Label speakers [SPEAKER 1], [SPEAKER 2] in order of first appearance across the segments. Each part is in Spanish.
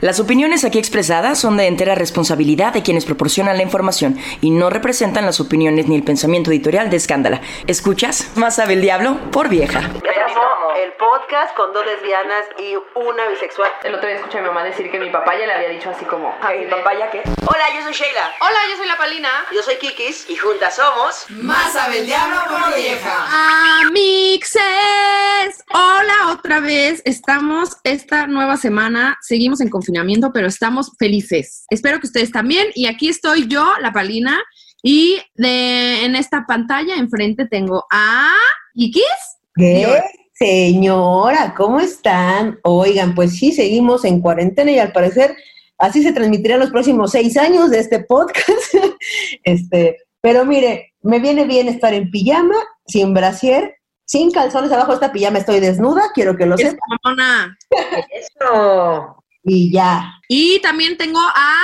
[SPEAKER 1] Las opiniones aquí expresadas son de entera responsabilidad de quienes proporcionan la información y no representan las opiniones ni el pensamiento editorial de Escándala. ¿Escuchas? Más sabe el diablo por vieja.
[SPEAKER 2] El podcast con dos lesbianas y una bisexual.
[SPEAKER 3] El otro día escuché a mi mamá decir que mi papá ya le había dicho así como...
[SPEAKER 2] ¿Mi papá ya qué? Hola, yo soy Sheila.
[SPEAKER 3] Hola, yo soy la Palina.
[SPEAKER 2] Yo soy Kikis y juntas somos...
[SPEAKER 4] Más sabe el diablo por vieja.
[SPEAKER 5] Amixes. Hola otra vez. Estamos esta nueva semana. Seguimos en confinamiento, pero estamos felices. Espero que ustedes también. Y aquí estoy yo, la Palina. Y de, en esta pantalla enfrente tengo a Kikis.
[SPEAKER 6] ¿Qué? Señora, ¿cómo están? Oigan, pues sí, seguimos en cuarentena y al parecer así se transmitirá los próximos seis años de este podcast. este, pero mire, me viene bien estar en pijama, sin brasier, sin calzones abajo esta pijama, estoy desnuda, quiero que lo sepan.
[SPEAKER 2] Eso.
[SPEAKER 6] Y ya.
[SPEAKER 5] Y también tengo a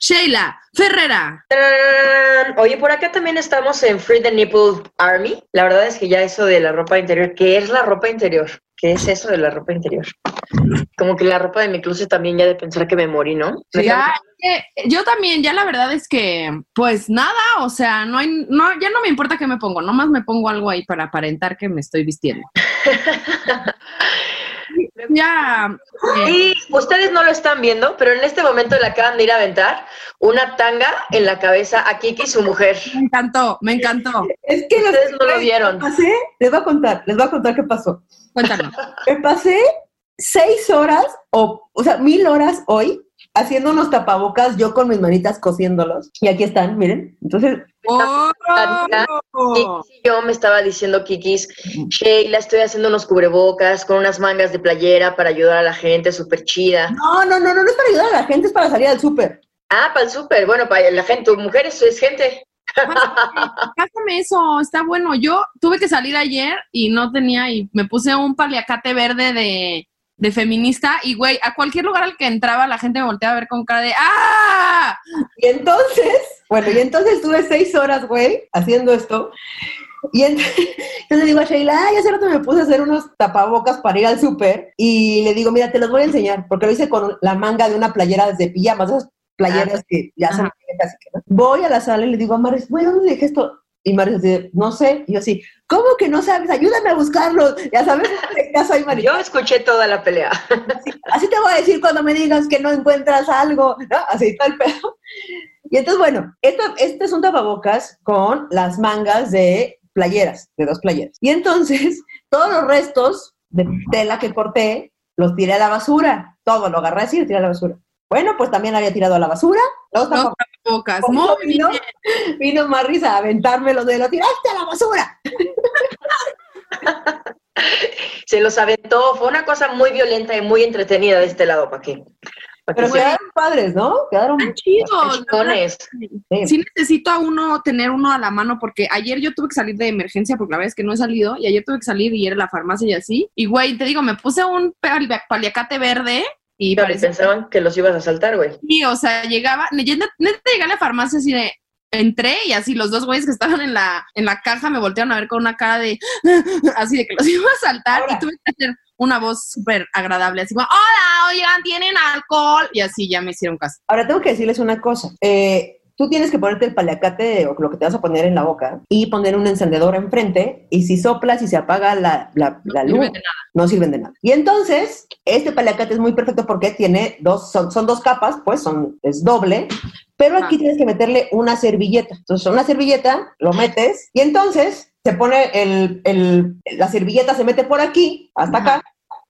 [SPEAKER 5] Sheila Ferrera.
[SPEAKER 2] ¡Tarán! Oye, por acá también estamos en Free the Nipple Army. La verdad es que ya eso de la ropa interior, ¿qué es la ropa interior? ¿Qué es eso de la ropa interior? Como que la ropa de mi closet también ya de pensar que me morí, ¿no?
[SPEAKER 5] Ya, eh, yo también, ya la verdad es que, pues nada, o sea, no hay, no, ya no me importa qué me pongo, nomás me pongo algo ahí para aparentar que me estoy vistiendo. ya. eh,
[SPEAKER 2] Y ustedes no lo están viendo, pero en este momento le acaban de ir a aventar una tanga en la cabeza a Kiki, su mujer.
[SPEAKER 5] me encantó, me encantó.
[SPEAKER 6] Es que los-
[SPEAKER 2] Ustedes no lo vieron.
[SPEAKER 6] pasé, les voy a contar, les voy a contar qué pasó.
[SPEAKER 5] Cuéntanos.
[SPEAKER 6] Me pasé seis horas, o, o sea, mil horas hoy, haciendo unos tapabocas, yo con mis manitas cosiéndolos. Y aquí están, miren. Entonces,
[SPEAKER 5] Oh,
[SPEAKER 2] y yo me estaba diciendo Kikis, Sheila, estoy haciendo unos cubrebocas con unas mangas de playera para ayudar a la gente, súper chida.
[SPEAKER 6] no, no, no, no, no es para ayudar a la gente, es para salir al súper.
[SPEAKER 2] Ah, para el súper, bueno, para la gente, tu mujer es, es gente.
[SPEAKER 5] Pásame eso, está bueno. Yo tuve que salir ayer y no tenía, y me puse un paliacate verde de, de feminista, y güey, a cualquier lugar al que entraba la gente me volteaba a ver con cara de ¡Ah!
[SPEAKER 6] Y entonces, bueno, y entonces estuve seis horas, güey, haciendo esto. Y ent- entonces le digo a Sheila, ay, hace rato me puse a hacer unos tapabocas para ir al súper. Y le digo, mira, te los voy a enseñar, porque lo hice con la manga de una playera de pijamas, esas playeras que ya son y que no. Voy a la sala y le digo a Maris, güey, ¿dónde dejé esto? Y Maris así, no sé. Y yo así, ¿cómo que no sabes? Ayúdame a buscarlo. Ya sabes, en casa hay Maris.
[SPEAKER 2] Yo escuché toda la pelea.
[SPEAKER 6] Así, así te voy a decir cuando me digas que no encuentras algo, ¿no? Así tal pedo. Y entonces, bueno, esto, este es un tapabocas con las mangas de playeras, de dos playeras. Y entonces, todos los restos de tela que corté, los tiré a la basura. Todo lo agarré así y lo tiré a la basura. Bueno, pues también había tirado a la basura. Los
[SPEAKER 5] Los
[SPEAKER 6] tapabocas.
[SPEAKER 5] Muy
[SPEAKER 6] vino,
[SPEAKER 5] bien.
[SPEAKER 6] vino Marris a aventármelo de lo tiraste a la basura.
[SPEAKER 2] Se los aventó, fue una cosa muy violenta y muy entretenida de este lado, ¿para qué? Pa' que
[SPEAKER 6] Pero quedaron padres, ¿no? Quedaron
[SPEAKER 5] chidos.
[SPEAKER 6] Sí.
[SPEAKER 5] Sí necesito a uno tener uno a la mano porque ayer yo tuve que salir de emergencia porque la verdad es que no he salido y ayer tuve que salir y ir a la farmacia y así. Y güey, te digo, me puse un pali- paliacate verde y parecía
[SPEAKER 2] pensaban que los ibas a saltar, güey.
[SPEAKER 5] Sí, o sea, llegaba, neta, neta llegué a la farmacia así de, entré y así los dos güeyes que estaban en la, en la caja me voltearon a ver con una cara de, así de que los iba a saltar
[SPEAKER 6] Ahora.
[SPEAKER 5] y tuve que hacer una voz súper agradable, así como, hola, oigan, ¿tienen alcohol? Y así ya me hicieron caso.
[SPEAKER 6] Ahora tengo que decirles una cosa. Eh, tú tienes que ponerte el paliacate o lo que te vas a poner en la boca y poner un encendedor enfrente y si soplas y se apaga la, la, la
[SPEAKER 5] No
[SPEAKER 6] luz,
[SPEAKER 5] sirve de nada.
[SPEAKER 6] no sirven de nada. Y entonces, este paliacate es muy perfecto porque tiene dos, son, son dos capas, pues son, es doble, pero aquí
[SPEAKER 5] Ah.
[SPEAKER 6] tienes que meterle una servilleta. Entonces, una servilleta, lo metes y entonces se pone el, el- la servilleta se mete por aquí, hasta acá,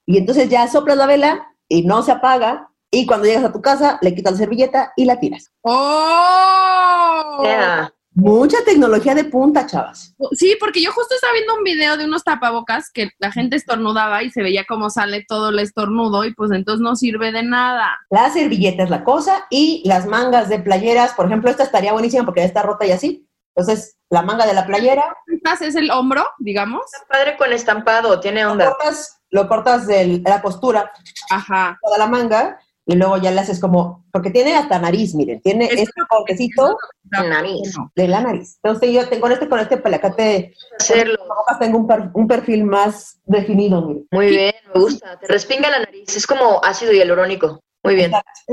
[SPEAKER 6] y entonces ya soplas la vela y no se apaga. Y cuando llegas a tu casa, le quitas la servilleta y la tiras.
[SPEAKER 5] ¡Oh!
[SPEAKER 2] Yeah.
[SPEAKER 6] Mucha tecnología de punta, chavas.
[SPEAKER 5] Sí, porque yo justo estaba viendo un video de unos tapabocas que la gente estornudaba y se veía cómo sale todo el estornudo y pues entonces no sirve de nada.
[SPEAKER 6] La servilleta es la cosa y las mangas de playeras, por ejemplo, esta estaría buenísima porque ya está rota y así. Entonces, la manga de la playera,
[SPEAKER 5] Estas es el hombro, digamos.
[SPEAKER 2] Está padre con estampado, tiene
[SPEAKER 6] lo
[SPEAKER 2] onda.
[SPEAKER 6] cortas, lo cortas de la costura,
[SPEAKER 5] Ajá.
[SPEAKER 6] toda la manga, y luego ya le haces como, porque tiene hasta nariz, miren, tiene
[SPEAKER 5] Es
[SPEAKER 6] este cortecito
[SPEAKER 2] Nariz.
[SPEAKER 6] de la nariz. Entonces yo tengo con este, con este palacate,
[SPEAKER 2] Hacerlo.
[SPEAKER 6] tengo un, per- un perfil más definido, miren.
[SPEAKER 2] Muy bien, me gusta. Te respinga la nariz. Es como ácido hialurónico. Muy bien.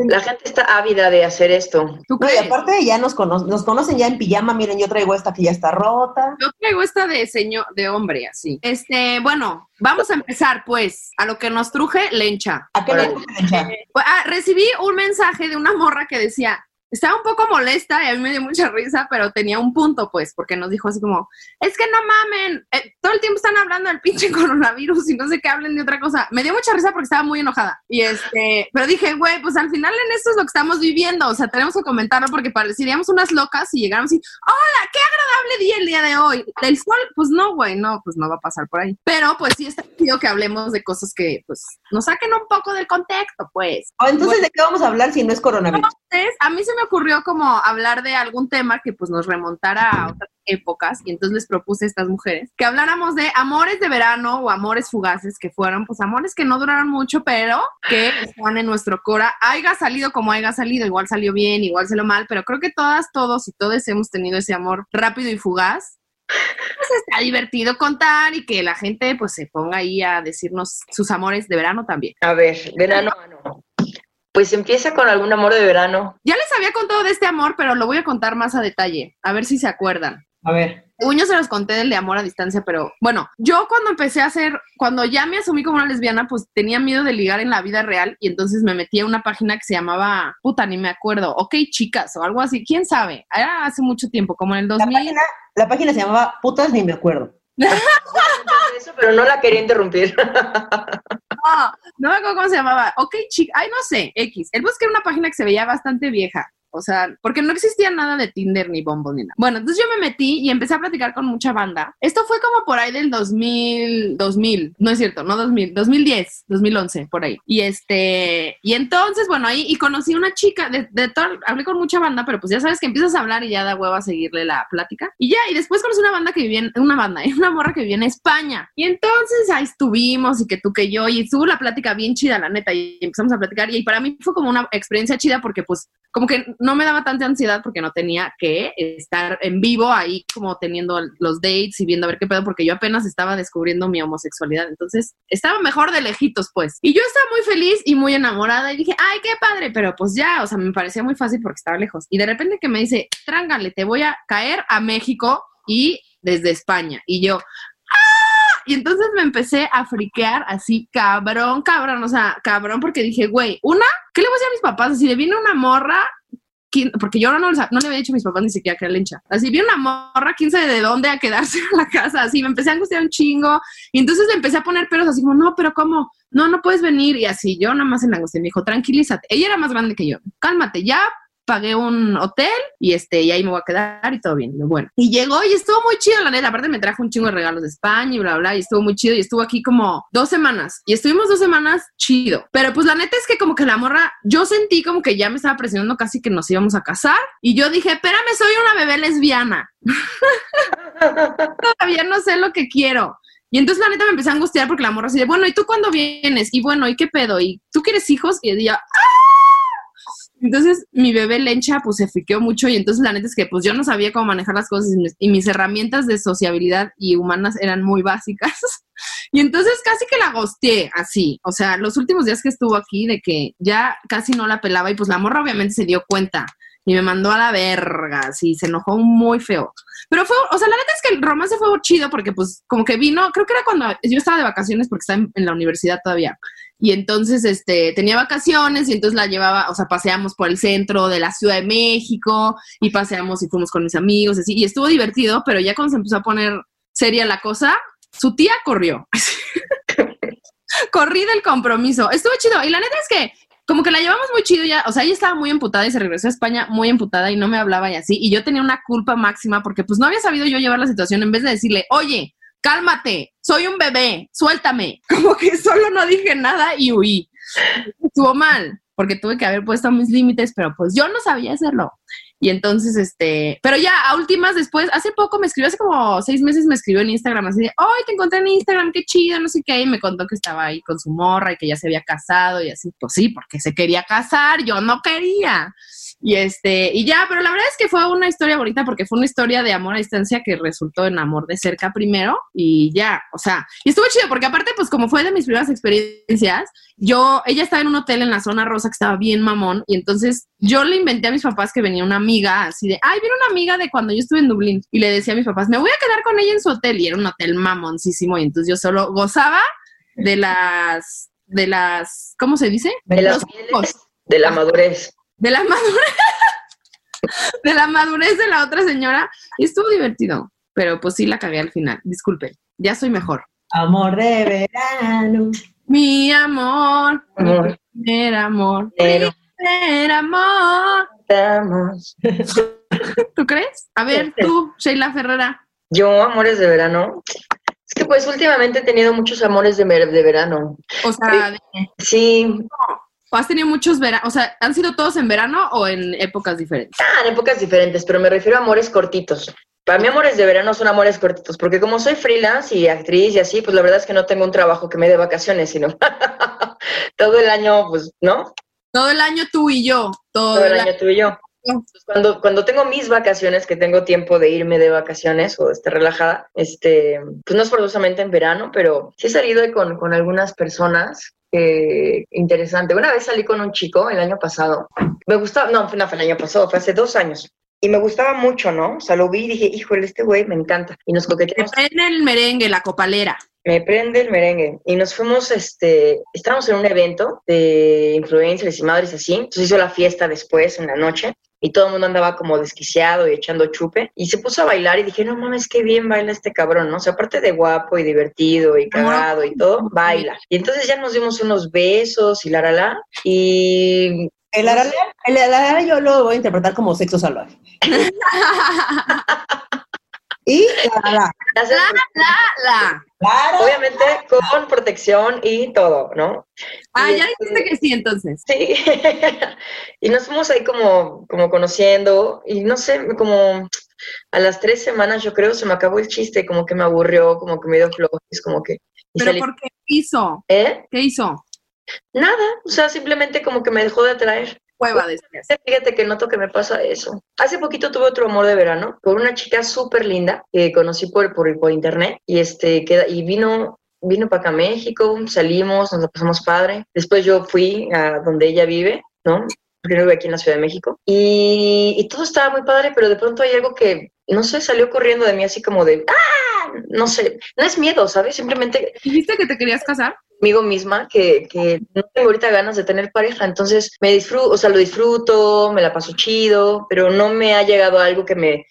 [SPEAKER 2] La gente está ávida de hacer esto.
[SPEAKER 5] ¿Tú
[SPEAKER 6] No, y aparte ya nos, cono- nos conocen ya en pijama, miren, yo traigo esta que ya está rota.
[SPEAKER 5] Yo traigo esta de señor, de hombre, así. Este, bueno, vamos a empezar, pues, a lo que nos truje, lencha.
[SPEAKER 6] ¿A qué le Lencha?
[SPEAKER 5] Pues, ah, recibí un mensaje de una morra que decía, estaba un poco molesta y a mí me dio mucha risa, pero tenía un punto, pues, porque nos dijo así como, es que no mamen, eh, todo el tiempo están hablando del pinche coronavirus y no sé qué hablen de otra cosa. Me dio mucha risa porque estaba muy enojada. Y este, pero dije, güey, pues al final en esto es lo que estamos viviendo, o sea, tenemos que comentarlo porque pareceríamos unas locas si llegáramos y, hola, qué agradable día el día de hoy. El sol, pues no, güey, no, pues no va a pasar por ahí. Pero pues sí está chido que hablemos de cosas que, pues, nos saquen un poco del contexto, pues.
[SPEAKER 6] Entonces, ¿de qué vamos a hablar si no es coronavirus?
[SPEAKER 5] Entonces, a mí se me ocurrió como hablar de algún tema que pues nos remontara a otras épocas y entonces les propuse a estas mujeres que habláramos de amores de verano o amores fugaces que fueron pues amores que no duraron mucho pero que están en nuestro cora. Haya salido como haya salido igual salió bien igual salió mal pero creo que todas todos y todos hemos tenido ese amor rápido y fugaz. Pues está divertido contar y que la gente pues se ponga ahí a decirnos sus amores de verano también.
[SPEAKER 2] A ver, verano, ano. Pues empieza con algún amor de verano.
[SPEAKER 5] ya les había contado de este amor pero lo voy a contar más a detalle a ver si se acuerdan
[SPEAKER 6] A ver.
[SPEAKER 5] Según yo se los conté del de amor a distancia, pero bueno, yo cuando empecé a hacer, cuando ya me asumí como una lesbiana, pues tenía miedo de ligar en la vida real y entonces me metí a una página que se llamaba, puta, ni me acuerdo, ok chicas o algo así, quién sabe, era hace mucho tiempo, como en el
[SPEAKER 6] La
[SPEAKER 5] 2000.
[SPEAKER 6] página, la página se llamaba Putas ni me acuerdo.
[SPEAKER 2] Eso, pero no la quería interrumpir.
[SPEAKER 5] No, me acuerdo cómo se llamaba, ok chica, ay no sé, X, el bosque era una página que se veía bastante vieja. O sea, porque no existía nada de Tinder ni Bumble ni nada. Bueno, entonces yo me metí y empecé a platicar con mucha banda. Esto fue como por ahí del 2000, 2000, no es cierto, no 2000, 2010, 2011, por ahí. Y este, y entonces, bueno, ahí y conocí una chica, de, de todo, hablé con mucha banda, pero pues ya sabes que empiezas a hablar y ya da hueva seguirle la plática. Y ya, y después conocí una banda que vivía en, una banda, ¿eh? una morra que vivía en España. Y entonces ahí estuvimos y que tú que yo, y estuvo la plática bien chida, la neta, y empezamos a platicar. Y para mí fue como una experiencia chida porque pues como que no me daba tanta ansiedad porque no tenía que estar en vivo ahí como teniendo los dates y viendo a ver qué pedo porque yo apenas estaba descubriendo mi homosexualidad. Entonces estaba mejor de lejitos pues. Y yo estaba muy feliz y muy enamorada y dije, ay, qué padre, pero pues ya, o sea, me parecía muy fácil porque estaba lejos. Y de repente que me dice, trángale, te voy a caer a México y desde España. Y yo, ¡ah! Y entonces me empecé a friquear así, cabrón, cabrón, o sea, cabrón, porque dije, güey, una, ¿qué le voy a decir a mis papás? Así de viene una morra, ¿quién- porque yo no, no, le había dicho a mis papás ni siquiera que era lencha. Así viene una morra, quién sabe de dónde, a quedarse en la casa, así me empecé a angustiar un chingo. Y entonces le empecé a poner pelos así como, no, pero ¿cómo? No, no puedes venir. Y así, yo nada más en la angustia me dijo, tranquilízate. Ella era más grande que yo, cálmate, ya pagué un hotel y este y ahí me voy a quedar y todo bien. Y bueno, y llegó y estuvo muy chido, la neta. Aparte me trajo un chingo de regalos de España y bla, bla, y estuvo muy chido y estuvo aquí como dos semanas y estuvimos dos semanas chido. Pero pues la neta es que como que la morra, yo sentí como que ya me estaba presionando casi que nos íbamos a casar y yo dije, espérame, soy una bebé lesbiana. Todavía no sé lo que quiero. Y entonces la neta me empecé a angustiar porque la morra así de, bueno, ¿y tú cuándo vienes? Y bueno, ¿y qué pedo? ¿Y tú quieres hijos? Y ella, entonces mi bebé lencha pues se friqueó mucho y entonces la neta es que pues yo no sabía cómo manejar las cosas y mis, y mis herramientas de sociabilidad y humanas eran muy básicas. y entonces casi que la gosteé así. O sea, los últimos días que estuvo aquí de que ya casi no la pelaba y pues la morra obviamente se dio cuenta y me mandó a la verga, sí, se enojó muy feo. Pero fue, o sea, la neta es que el romance fue chido porque pues como que vino, creo que era cuando yo estaba de vacaciones porque estaba en, la universidad todavía. Y entonces, este, tenía vacaciones y entonces la llevaba, o sea, paseamos por el centro de la Ciudad de México y paseamos y fuimos con mis amigos, así, y estuvo divertido, pero ya cuando se empezó a poner seria la cosa, su tía corrió. Corrí del compromiso. Estuvo chido. Y la neta es que como que la llevamos muy chido ya, o sea, ella estaba muy emputada y se regresó a España muy emputada y no me hablaba y así, y yo tenía una culpa máxima porque pues no había sabido yo llevar la situación en vez de decirle, oye, cálmate, soy un bebé, suéltame, como que solo no dije nada y huí. Estuvo mal, porque tuve que haber puesto mis límites, pero pues yo no sabía hacerlo. Y entonces, este, pero ya a últimas después, hace poco me escribió, hace como seis meses me escribió en Instagram así de, ¡ay, te encontré en Instagram, qué chido, no sé qué! Y me contó que estaba ahí con su morra y que ya se había casado y así, pues sí, porque se quería casar, yo no quería. Y este, y ya, pero la verdad es que fue una historia bonita porque fue una historia de amor a distancia que resultó en amor de cerca primero y ya, o sea, y estuvo chido porque aparte, pues como fue de mis primeras experiencias, yo, ella estaba en un hotel en la zona rosa que estaba bien mamón y entonces yo le inventé a mis papás que venía una amiga así de, ay, viene una amiga de cuando yo estuve en Dublín y le decía a mis papás, me voy a quedar con ella en su hotel y era un hotel mamoncísimo y entonces yo solo gozaba de las, de las, ¿cómo se dice?
[SPEAKER 2] De, las de la madurez
[SPEAKER 5] de la madurez, de la madurez de la otra señora. Y estuvo divertido, pero pues sí la cagué al final. Disculpe, ya soy mejor.
[SPEAKER 6] Amor de verano.
[SPEAKER 5] Mi amor, amor. mi primer amor. Pero, primer amor. ¿Tú crees? A ver, tú, Sheila Ferrera.
[SPEAKER 2] Yo, amores de verano. Es que pues últimamente he tenido muchos amores de, de verano.
[SPEAKER 5] O sea,
[SPEAKER 2] sí
[SPEAKER 5] has tenido muchos veranos? O sea, ¿han sido todos en verano o en épocas diferentes?
[SPEAKER 2] Ah, en épocas diferentes, pero me refiero a amores cortitos. Para mí amores de verano son amores cortitos, porque como soy freelance y actriz y así, pues la verdad es que no tengo un trabajo que me dé vacaciones, sino todo el año, pues, ¿no?
[SPEAKER 5] Todo el año tú y yo.
[SPEAKER 2] Todo, el año tú y yo. cuando, cuando tengo mis vacaciones, que tengo tiempo de irme de vacaciones o estar relajada, este, pues no es forzosamente en verano, pero sí he salido con, con algunas personas interesante. Una vez salí con un chico el año pasado. Me gustaba, no, no fue el año pasado, fue hace dos años. Y me gustaba mucho, ¿no? O sea, lo vi y dije, híjole, este güey me encanta. Y nos coqueteamos.
[SPEAKER 5] Me prende el merengue, la copalera.
[SPEAKER 2] Me prende el merengue. Y nos fuimos, este, estábamos en un evento de influencers y madres así. Entonces hizo la fiesta después, en la noche y todo el mundo andaba como desquiciado y echando chupe. Y se puso a bailar y dije, no mames, qué bien baila este cabrón, ¿no? O sea, aparte de guapo y divertido y cagado y todo, baila. Y entonces ya nos dimos unos besos y la la la. Y
[SPEAKER 6] el arala, el arala yo lo voy a interpretar como sexo salvaje. Y la la.
[SPEAKER 5] La, la,
[SPEAKER 2] Obviamente con protección y todo, ¿no?
[SPEAKER 5] Ah, ya dijiste que sí, entonces.
[SPEAKER 2] Sí. y nos fuimos ahí como, como conociendo y no sé, como a las tres semanas yo creo se me acabó el chiste, como que me aburrió, como que me dio flojos, como que...
[SPEAKER 5] ¿Pero por qué hizo?
[SPEAKER 2] ¿Eh?
[SPEAKER 5] ¿Qué hizo?
[SPEAKER 2] Nada, o sea, simplemente como que me dejó de atraer.
[SPEAKER 5] Cueva
[SPEAKER 2] Fíjate que noto que me pasa eso. Hace poquito tuve otro amor de verano con una chica súper linda que conocí por, por, por internet y este queda, y vino vino para acá a México, salimos, nos lo pasamos padre. Después yo fui a donde ella vive, ¿no? Porque vive aquí en la Ciudad de México. Y, y, todo estaba muy padre, pero de pronto hay algo que, no sé, salió corriendo de mí así como de, ¡ah! No sé, no es miedo, ¿sabes? Simplemente...
[SPEAKER 5] ¿Dijiste que te querías casar?
[SPEAKER 2] Conmigo misma que, que, no tengo ahorita ganas de tener pareja, entonces me disfruto, o sea, lo disfruto, me la paso chido, pero no me ha llegado algo que me,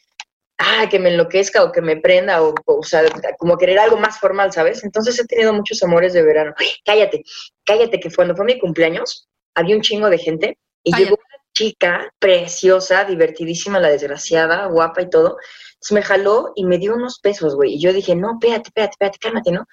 [SPEAKER 2] ah, que me enloquezca o que me prenda o, o, sea, como querer algo más formal, ¿sabes? Entonces he tenido muchos amores de verano. cállate, cállate, que cuando fue mi cumpleaños había un chingo de gente y llegó una chica preciosa, divertidísima, la desgraciada, guapa y todo, me jaló y me dio unos pesos, güey. Y yo dije, no, espérate, espérate, espérate, cálmate, ¿no?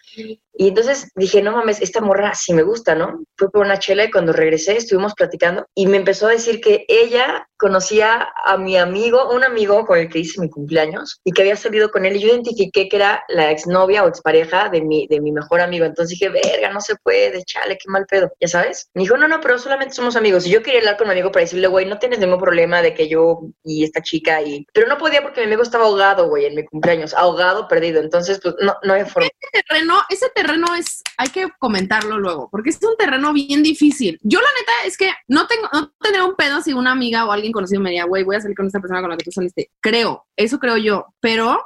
[SPEAKER 2] Y entonces dije, no mames, esta morra sí me gusta, ¿no? Fue por una chela y cuando regresé estuvimos platicando y me empezó a decir que ella conocía a mi amigo, un amigo con el que hice mi cumpleaños y que había salido con él y yo identifiqué que era la exnovia o expareja de mi, de mi mejor amigo. Entonces dije, verga, no se puede, chale, qué mal pedo, ¿ya sabes? Me dijo, no, no, pero solamente somos amigos. Y yo quería hablar con mi amigo para decirle, güey, no tienes ningún problema de que yo y esta chica y... Pero no podía porque mi amigo estaba ahogado, güey, en mi cumpleaños, ahogado, perdido. Entonces, pues no, no hay forma.
[SPEAKER 5] Ese terreno, ese terreno es, hay que comentarlo luego, porque es un terreno bien difícil. Yo la neta es que no tengo, no tendría un pedo si una amiga o alguien conocido me diga, güey, voy a salir con esta persona con la que tú saliste. Creo, eso creo yo, pero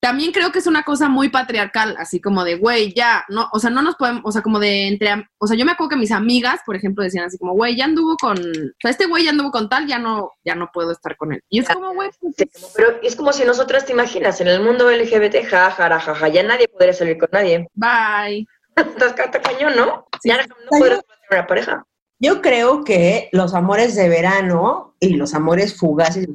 [SPEAKER 5] también creo que es una cosa muy patriarcal, así como de, güey, ya, no, o sea, no nos podemos, o sea, como de entre, am- o sea, yo me acuerdo que mis amigas, por ejemplo, decían así como, güey, ya anduvo con, o sea, este güey ya anduvo con tal, ya no, ya no puedo estar con él. Y es como, güey, pues,
[SPEAKER 2] Pero es como si nosotras te imaginas, en el mundo LGBT, ja, ja, ja, ya nadie podría salir con nadie.
[SPEAKER 5] bye.
[SPEAKER 2] Estás cañón, ¿no?
[SPEAKER 5] Sí.
[SPEAKER 2] Ya no, no podrás tener una pareja.
[SPEAKER 6] Yo creo que los amores de verano y los amores fugaces,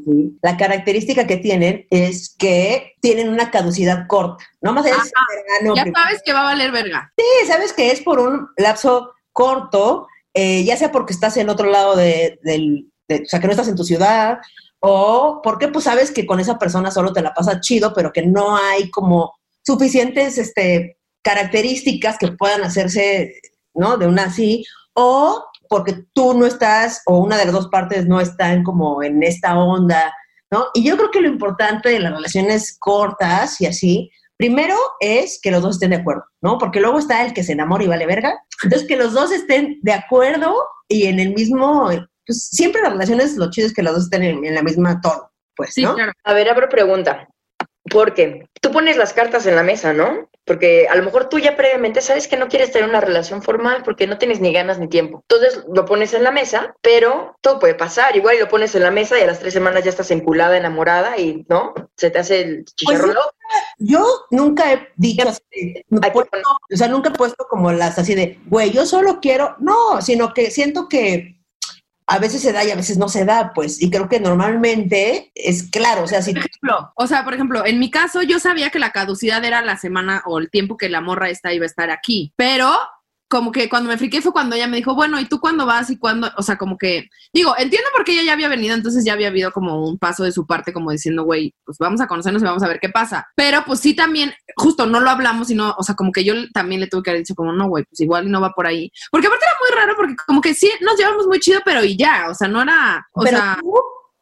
[SPEAKER 6] la característica que tienen es que tienen una caducidad corta. No más es
[SPEAKER 5] Ajá.
[SPEAKER 6] verano.
[SPEAKER 5] Ya sabes que va a valer verga.
[SPEAKER 6] Sí, sabes que es por un lapso corto, eh, ya sea porque estás en otro lado de, del, de- o sea, que no estás en tu ciudad, o porque pues sabes que con esa persona solo te la pasa chido, pero que no hay como suficientes este, características que puedan hacerse, ¿no? De una así, o porque tú no estás, o una de las dos partes no están como en esta onda, ¿no? Y yo creo que lo importante de las relaciones cortas y así, primero es que los dos estén de acuerdo, ¿no? Porque luego está el que se enamora y vale verga. Entonces, que los dos estén de acuerdo y en el mismo, pues siempre las relaciones, lo chido es que los dos estén en, en la misma tono, pues,
[SPEAKER 5] Sí,
[SPEAKER 6] ¿no?
[SPEAKER 5] claro.
[SPEAKER 2] A ver, abro pregunta. Porque tú pones las cartas en la mesa, ¿no? Porque a lo mejor tú ya previamente sabes que no quieres tener una relación formal porque no tienes ni ganas ni tiempo. Entonces lo pones en la mesa, pero todo puede pasar. Igual lo pones en la mesa y a las tres semanas ya estás enculada, enamorada y, ¿no? Se te hace el chicharrón.
[SPEAKER 6] Yo nunca he dicho así, puesto- o sea, nunca he puesto como las así de, güey, yo solo quiero, no, sino que siento que a veces se da y a veces no se da, pues, y creo que normalmente es claro, o sea, si
[SPEAKER 5] Por ejemplo, o sea, por ejemplo, en mi caso yo sabía que la caducidad era la semana o el tiempo que la morra esta iba a estar aquí, pero como que cuando me friqué fue cuando ella me dijo, bueno, ¿y tú cuándo vas y cuándo? O sea, como que, digo, entiendo por qué ella ya había venido, entonces ya había habido como un paso de su parte como diciendo, güey, pues vamos a conocernos y vamos a ver qué pasa. Pero pues sí también, justo no lo hablamos, sino, o sea, como que yo también le tuve que haber dicho como, no, güey, pues igual no va por ahí. Porque aparte era muy raro porque como que sí nos llevamos muy chido, pero y ya, o sea, no era, o
[SPEAKER 6] pero
[SPEAKER 5] sea...
[SPEAKER 6] tú,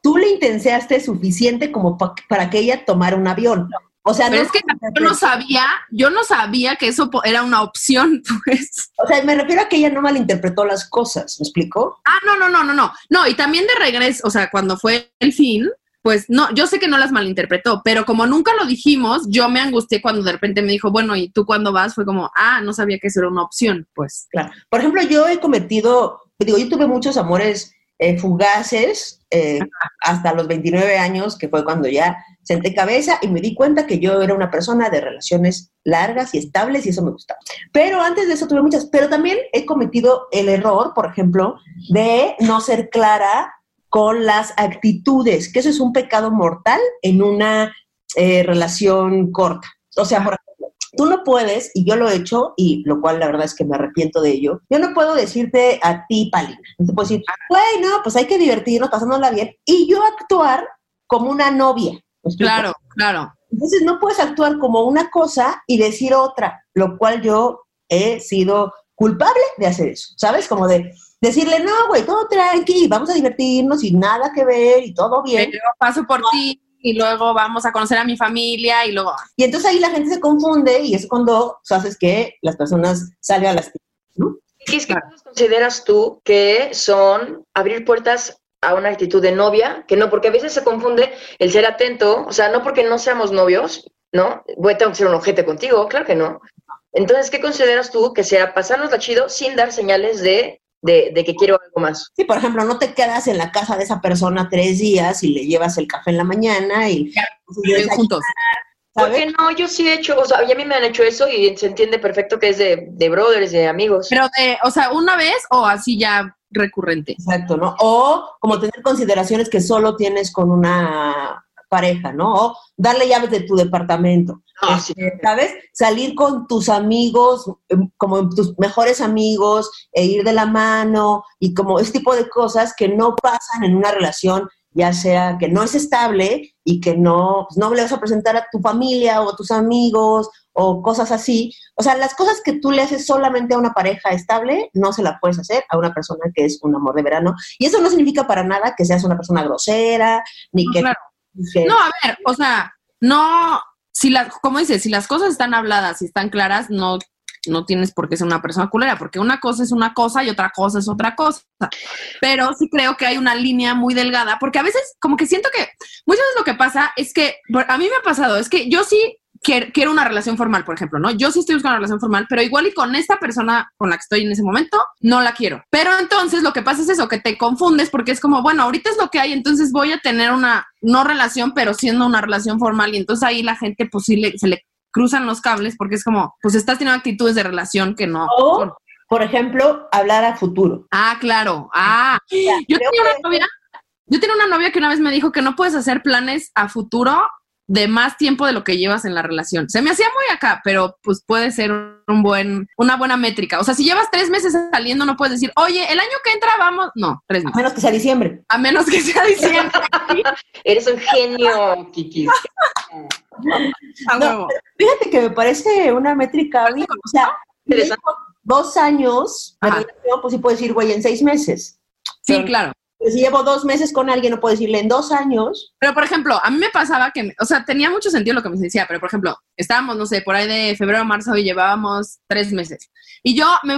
[SPEAKER 6] tú le intenseaste suficiente como pa- para que ella tomara un avión. O sea,
[SPEAKER 5] Pero
[SPEAKER 6] no,
[SPEAKER 5] es que yo no sabía, yo no sabía que eso era una opción, pues.
[SPEAKER 6] o sea, me refiero a que ella no malinterpretó las cosas, ¿me explico?
[SPEAKER 5] Ah, no, no, no, no, no. No, y también de regreso, o sea, cuando fue el fin, pues no, yo sé que no las malinterpretó, pero como nunca lo dijimos, yo me angustié cuando de repente me dijo, bueno, ¿y tú cuándo vas? Fue como, ah, no sabía que eso era una opción, pues.
[SPEAKER 6] Claro. Por ejemplo, yo he cometido, digo, yo tuve muchos amores eh, fugaces eh, hasta los 29 años, que fue cuando ya senté cabeza y me di cuenta que yo era una persona de relaciones largas y estables y eso me gustaba. Pero antes de eso tuve muchas, pero también he cometido el error, por ejemplo, de no ser clara con las actitudes, que eso es un pecado mortal en una eh, relación corta. O sea, por ejemplo, tú no puedes, y yo lo he hecho, y lo cual la verdad es que me arrepiento de ello, yo no puedo decirte a ti, Palina, no te puedo decir, bueno, pues hay que divertirnos, pasándola bien, y yo actuar como una novia.
[SPEAKER 5] Claro, claro.
[SPEAKER 6] Entonces no puedes actuar como una cosa y decir otra, lo cual yo he sido culpable de hacer eso, ¿sabes? Como de decirle, no, güey, todo tranqui, vamos a divertirnos y nada que ver y todo bien.
[SPEAKER 5] Pero paso por ti y luego vamos a conocer a mi familia y luego...
[SPEAKER 6] Y entonces ahí la gente se confunde y es cuando pues, haces que las personas salgan a las... ¿no?
[SPEAKER 2] ¿Qué es que consideras tú que son abrir puertas a una actitud de novia? Que no, porque a veces se confunde el ser atento, o sea, no porque no seamos novios, ¿no? Voy a tengo que ser un ojete contigo, claro que no. Entonces, ¿qué consideras tú que sea pasarnos la chido sin dar señales de, de, de que quiero algo más?
[SPEAKER 6] Sí, por ejemplo, no te quedas en la casa de esa persona tres días y le llevas el café en la mañana y...
[SPEAKER 5] Viven juntos.
[SPEAKER 6] ¿Sabes?
[SPEAKER 2] Porque no, yo sí he hecho, o sea, y a mí me han hecho eso y se entiende perfecto que es de, de brothers, de amigos.
[SPEAKER 5] Pero de, o sea, una vez o así ya recurrente.
[SPEAKER 6] Exacto, ¿no? O como tener consideraciones que solo tienes con una pareja, ¿no? O darle llaves de tu departamento.
[SPEAKER 2] Ah, sí.
[SPEAKER 6] Este, ¿Sabes? Salir con tus amigos, em, como tus mejores amigos, e ir de la mano y como ese tipo de cosas que no pasan en una relación, ya sea que no es estable y que no, pues, no le vas a presentar a tu familia o a tus amigos o cosas así. O sea, las cosas que tú le haces solamente a una pareja estable, no se la puedes hacer a una persona que es un amor de verano. Y eso no significa para nada que seas una persona grosera, ni que...
[SPEAKER 5] Claro.
[SPEAKER 6] que-
[SPEAKER 5] No, a ver, o sea, no, si las, como dices, si las cosas están habladas y están claras, no, no tienes por qué ser una persona culera, porque una cosa es una cosa y otra cosa es otra cosa. Pero sí creo que hay una línea muy delgada, porque a veces como que siento que muchas veces lo que pasa es que, a mí me ha pasado, es que yo sí quiero, una relación formal, por ejemplo, ¿no? Yo sí estoy buscando una relación formal, pero igual y con esta persona con la que estoy en ese momento, no la quiero. Pero entonces lo que pasa es eso, que te confundes porque es como, bueno, ahorita es lo que hay, entonces voy a tener una no relación, pero siendo una relación formal y entonces ahí la gente pues sí se le cruzan los cables porque es como, pues estás teniendo actitudes de relación que no.
[SPEAKER 6] O, por ejemplo, hablar a futuro.
[SPEAKER 5] Ah, claro. Ah, yo tenía una novia, yo tenía una novia que una vez me dijo que no puedes hacer planes a futuro de más tiempo de lo que llevas en la relación. Se me hacía muy acá, pero pues puede ser un buen, una buena métrica. O sea, si llevas tres meses saliendo, no puedes decir, oye, el año que entra vamos. No, tres meses.
[SPEAKER 6] A menos que sea diciembre.
[SPEAKER 5] A menos que sea diciembre.
[SPEAKER 2] Eres un genio, Kiki.
[SPEAKER 6] fíjate que me parece una métrica. O sea, dos años, pues sí puedes decir, güey, en seis meses.
[SPEAKER 5] Sí, claro
[SPEAKER 6] si llevo dos meses con alguien, no puedo decirle en dos años.
[SPEAKER 5] Pero, por ejemplo, a mí me pasaba que, o sea, tenía mucho sentido lo que me decía, pero, por ejemplo, estábamos, no sé, por ahí de febrero a marzo y llevábamos tres meses. Y yo me...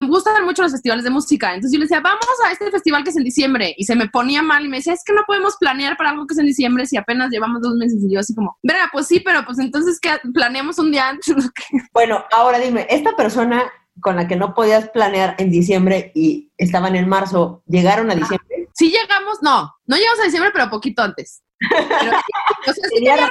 [SPEAKER 5] Me gustan mucho los festivales de música. Entonces yo le decía, vamos a este festival que es en diciembre. Y se me ponía mal y me decía, es que no podemos planear para algo que es en diciembre si apenas llevamos dos meses. Y yo así como, verga, pues sí, pero pues entonces que planeamos un día antes.
[SPEAKER 6] Bueno, ahora dime, esta persona con la que no podías planear en diciembre y estaban en marzo, ¿llegaron a diciembre?
[SPEAKER 5] Sí llegamos, no, no llegamos a diciembre, pero poquito antes. Pero,
[SPEAKER 2] o sea,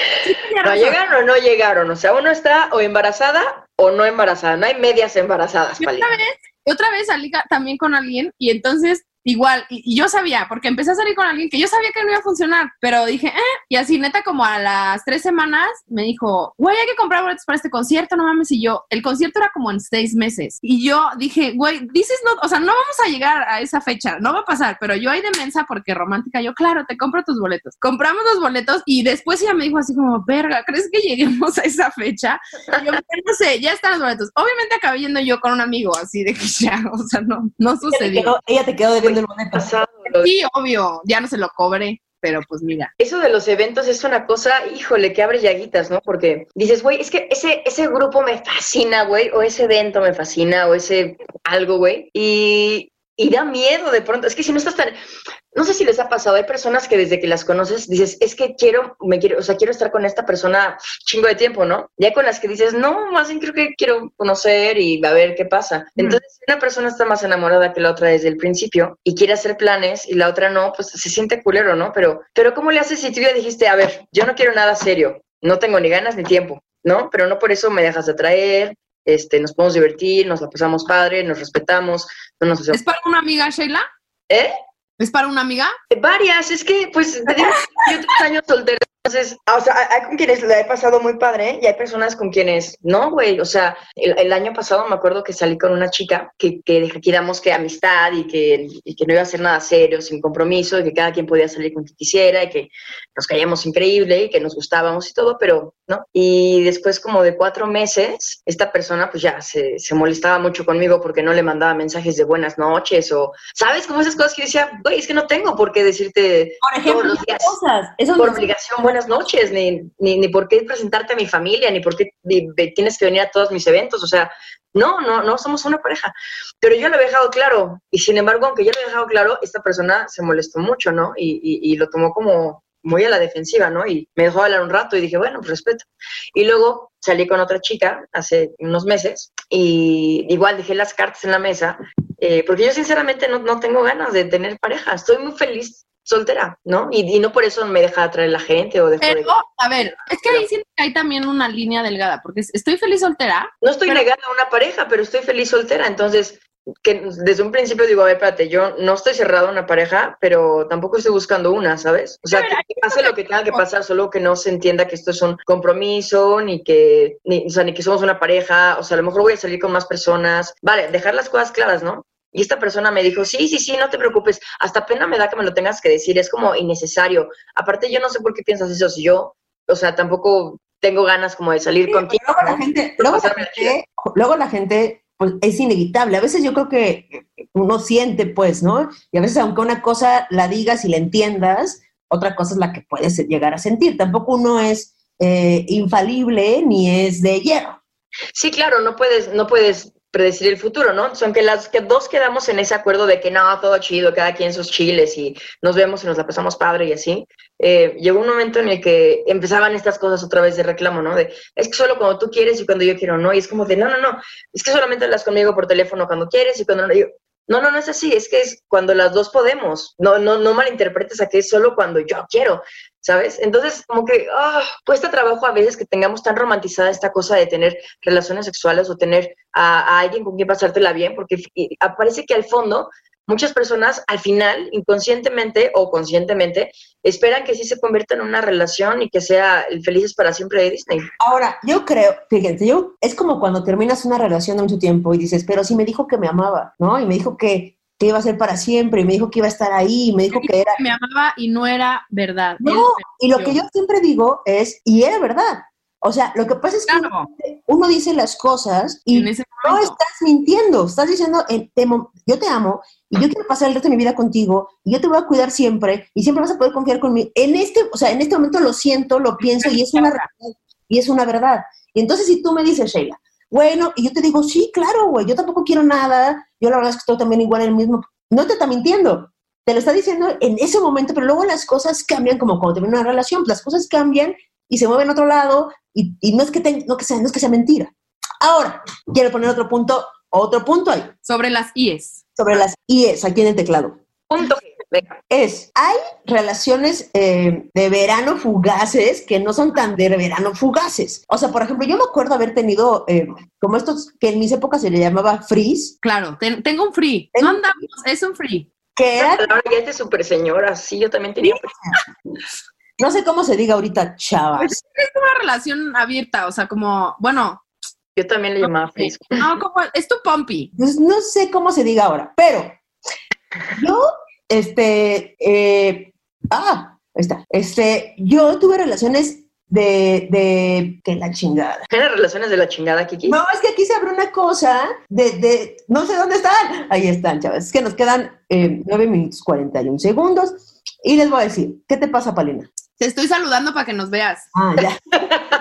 [SPEAKER 2] ¿No llegaron o no llegaron? O sea, uno está o embarazada o no embarazada. No hay medias embarazadas.
[SPEAKER 5] Y otra vez, otra vez salí también con alguien y entonces igual, y, yo sabía, porque empecé a salir con alguien que yo sabía que no iba a funcionar, pero dije, eh, y así neta como a las tres semanas me dijo, güey, hay que comprar boletos para este concierto, no mames, y yo, el concierto era como en seis meses, y yo dije, güey, dices no, o sea, no vamos a llegar a esa fecha, no va a pasar, pero yo ahí de mensa porque romántica, yo, claro, te compro tus boletos. Compramos los boletos y después ella me dijo así como, verga, ¿crees que lleguemos a esa fecha? Y yo, no sé, ya están los boletos. Obviamente acabé yendo yo con un amigo, así de que ya, o sea, no, no sucedió.
[SPEAKER 6] Ella te quedó, ella te quedó
[SPEAKER 5] pasado. Sí, obvio, ya no se lo cobre, pero pues mira.
[SPEAKER 2] Eso de los eventos es una cosa, híjole, que abre llaguitas, ¿no? Porque dices, güey, es que ese, ese grupo me fascina, güey, o ese evento me fascina, o ese algo, güey, y, y da miedo de pronto. Es que si no estás tan, no sé si les ha pasado, hay personas que desde que las conoces dices, es que quiero, me quiero, o sea, quiero estar con esta persona chingo de tiempo, ¿no? Ya con las que dices, no, más bien creo que quiero conocer y a ver qué pasa. Mm. Entonces, si una persona está más enamorada que la otra desde el principio y quiere hacer planes y la otra no, pues se siente culero, ¿no? Pero, pero ¿cómo le haces si tú ya dijiste, a ver, yo no quiero nada serio, no tengo ni ganas ni tiempo, ¿no? Pero no por eso me dejas de atraer, este, nos podemos divertir, nos la pasamos padre, nos respetamos, no nos
[SPEAKER 5] ¿Es para una amiga, Sheila?
[SPEAKER 2] ¿Eh?
[SPEAKER 5] ¿Es para una amiga?
[SPEAKER 2] Varias, es que pues yo tres años soltera Entonces, ah, o sea, hay con quienes le he pasado muy padre y hay personas con quienes no, güey. O sea, el, el año pasado me acuerdo que salí con una chica que, que quedamos que amistad y que, y que no iba a ser nada serio, sin compromiso, y que cada quien podía salir con quien quisiera y que nos caíamos increíble y que nos gustábamos y todo, pero no. Y después como de cuatro meses, esta persona pues ya se, se molestaba mucho conmigo porque no le mandaba mensajes de buenas noches o, ¿sabes? Como esas cosas que decía, güey, es que no tengo por qué decirte
[SPEAKER 6] Por ejemplo,
[SPEAKER 2] todos los días
[SPEAKER 6] cosas. Eso
[SPEAKER 2] por obligación buenas noches, ni, ni, ni por qué presentarte a mi familia, ni por qué ni tienes que venir a todos mis eventos, o sea, no, no, no somos una pareja. Pero yo lo he dejado claro, y sin embargo, aunque yo lo he dejado claro, esta persona se molestó mucho, ¿no? Y, y, y lo tomó como muy a la defensiva, ¿no? Y me dejó hablar un rato y dije, bueno, pues respeto. Y luego salí con otra chica hace unos meses y igual dejé las cartas en la mesa, eh, porque yo sinceramente no, no tengo ganas de tener pareja, estoy muy feliz soltera, ¿no? Y, y no por eso me deja atraer la gente o dejo de...
[SPEAKER 5] Pero, a ver, es que ahí siento que hay también una línea delgada, porque estoy feliz soltera.
[SPEAKER 2] No estoy
[SPEAKER 5] Pero-
[SPEAKER 2] negada a una pareja, pero estoy feliz soltera, entonces que desde un principio digo, a ver, espérate, yo no estoy cerrado a una pareja, pero tampoco estoy buscando una, ¿sabes? O sea, que, pase lo que tenga que pasar, solo que no se entienda que esto es un compromiso, ni que, ni, o sea, ni que somos una pareja, o sea, a lo mejor voy a salir con más personas, vale, dejar las cosas claras, ¿no? Y esta persona me dijo, sí, sí, sí, no te preocupes, hasta pena me da que me lo tengas que decir, es como innecesario. Aparte, yo no sé por qué piensas eso, si yo, o sea, tampoco tengo ganas como de salir
[SPEAKER 6] Sí,
[SPEAKER 2] contigo.
[SPEAKER 6] luego la gente, luego la gente, pues es inevitable. A veces yo creo que uno siente, pues, ¿no? Y a veces aunque una cosa la digas y la entiendas, otra cosa es la que puedes llegar a sentir. Tampoco uno es eh, infalible ni es de hierro.
[SPEAKER 2] Sí, claro, no puedes, no puedes predecir el futuro, ¿no? Son que las que dos quedamos en ese acuerdo de que no, todo chido, cada quien sus chiles y nos vemos y nos la pasamos padre y así. Eh, llegó un momento en el que empezaban estas cosas otra vez de reclamo, ¿no? De es que solo cuando tú quieres y cuando yo quiero, ¿no? Y es como de no, no, no, es que solamente hablas conmigo por teléfono cuando quieres y cuando no. No, no, no es así, es que es cuando las dos podemos. No, no, no malinterpretes a que es solo cuando yo quiero, ¿sabes? Entonces, como que ah, cuesta trabajo a veces que tengamos tan romantizada esta cosa de tener relaciones sexuales o tener a, alguien con quien pasártela bien, porque y, aparece que al fondo muchas personas al final, inconscientemente o conscientemente, esperan que sí se convierta en una relación y que sea el felices para siempre de Disney.
[SPEAKER 6] Ahora, yo creo, fíjense, yo, es como cuando terminas una relación de mucho tiempo y dices, pero sí me dijo que me amaba, ¿no? Y me dijo que, que iba a ser para siempre, y me dijo que iba a estar ahí, y me dijo que era...
[SPEAKER 5] Me amaba y no era verdad.
[SPEAKER 6] No, y lo que yo siempre digo es, y era verdad. O sea, lo que pasa es que
[SPEAKER 5] Claro,
[SPEAKER 6] uno dice las cosas y no estás mintiendo, estás diciendo, eh, te yo te amo y yo quiero pasar el resto de mi vida contigo y yo te voy a cuidar siempre y siempre vas a poder confiar conmigo. En este, o sea, en este momento lo siento, lo pienso y es una realidad, y es una verdad. Y entonces si tú me dices, Sheila, bueno, y yo te digo, sí, claro, güey, yo tampoco quiero nada, yo la verdad es que estoy también igual en el mismo, no te está mintiendo. Te lo está diciendo en ese momento, pero luego las cosas cambian como cuando termina una relación, las cosas cambian y se mueven a otro lado y, y no, es que te- no, que sea, no es que sea mentira. Ahora, quiero poner otro punto, otro punto ahí,
[SPEAKER 5] Sobre las IES.
[SPEAKER 6] sobre las IES aquí en el teclado.
[SPEAKER 2] Punto. Venga.
[SPEAKER 6] Es, hay relaciones eh, de verano fugaces que no son tan de verano fugaces. O sea, por ejemplo, yo me acuerdo haber tenido eh, como estos que en mis épocas se le llamaba freeze,
[SPEAKER 5] Claro, ten- tengo un free.
[SPEAKER 6] Tengo
[SPEAKER 5] No
[SPEAKER 6] un
[SPEAKER 5] andamos, es un free.
[SPEAKER 6] que era,
[SPEAKER 2] Ahora ya es de super señora, sí, yo también tenía.
[SPEAKER 6] no sé cómo se diga ahorita, chavas.
[SPEAKER 5] Es una relación abierta, o sea, como, bueno,
[SPEAKER 2] Yo también le llamaba Facebook.
[SPEAKER 5] no, como, es tu pompi.
[SPEAKER 6] Pues no sé cómo se diga ahora, pero yo, este, eh, ah, ahí está, este, yo tuve relaciones de, de, que la chingada.
[SPEAKER 2] Eran relaciones de la chingada, Kiki.
[SPEAKER 6] No, es que aquí se abre una cosa de, de no sé dónde están. Ahí están, chavas. Es que nos quedan eh, 9 minutos 41 segundos. Y les voy a decir, ¿qué te pasa, Palina?
[SPEAKER 5] Te estoy saludando para que nos veas.
[SPEAKER 6] Ah, ya.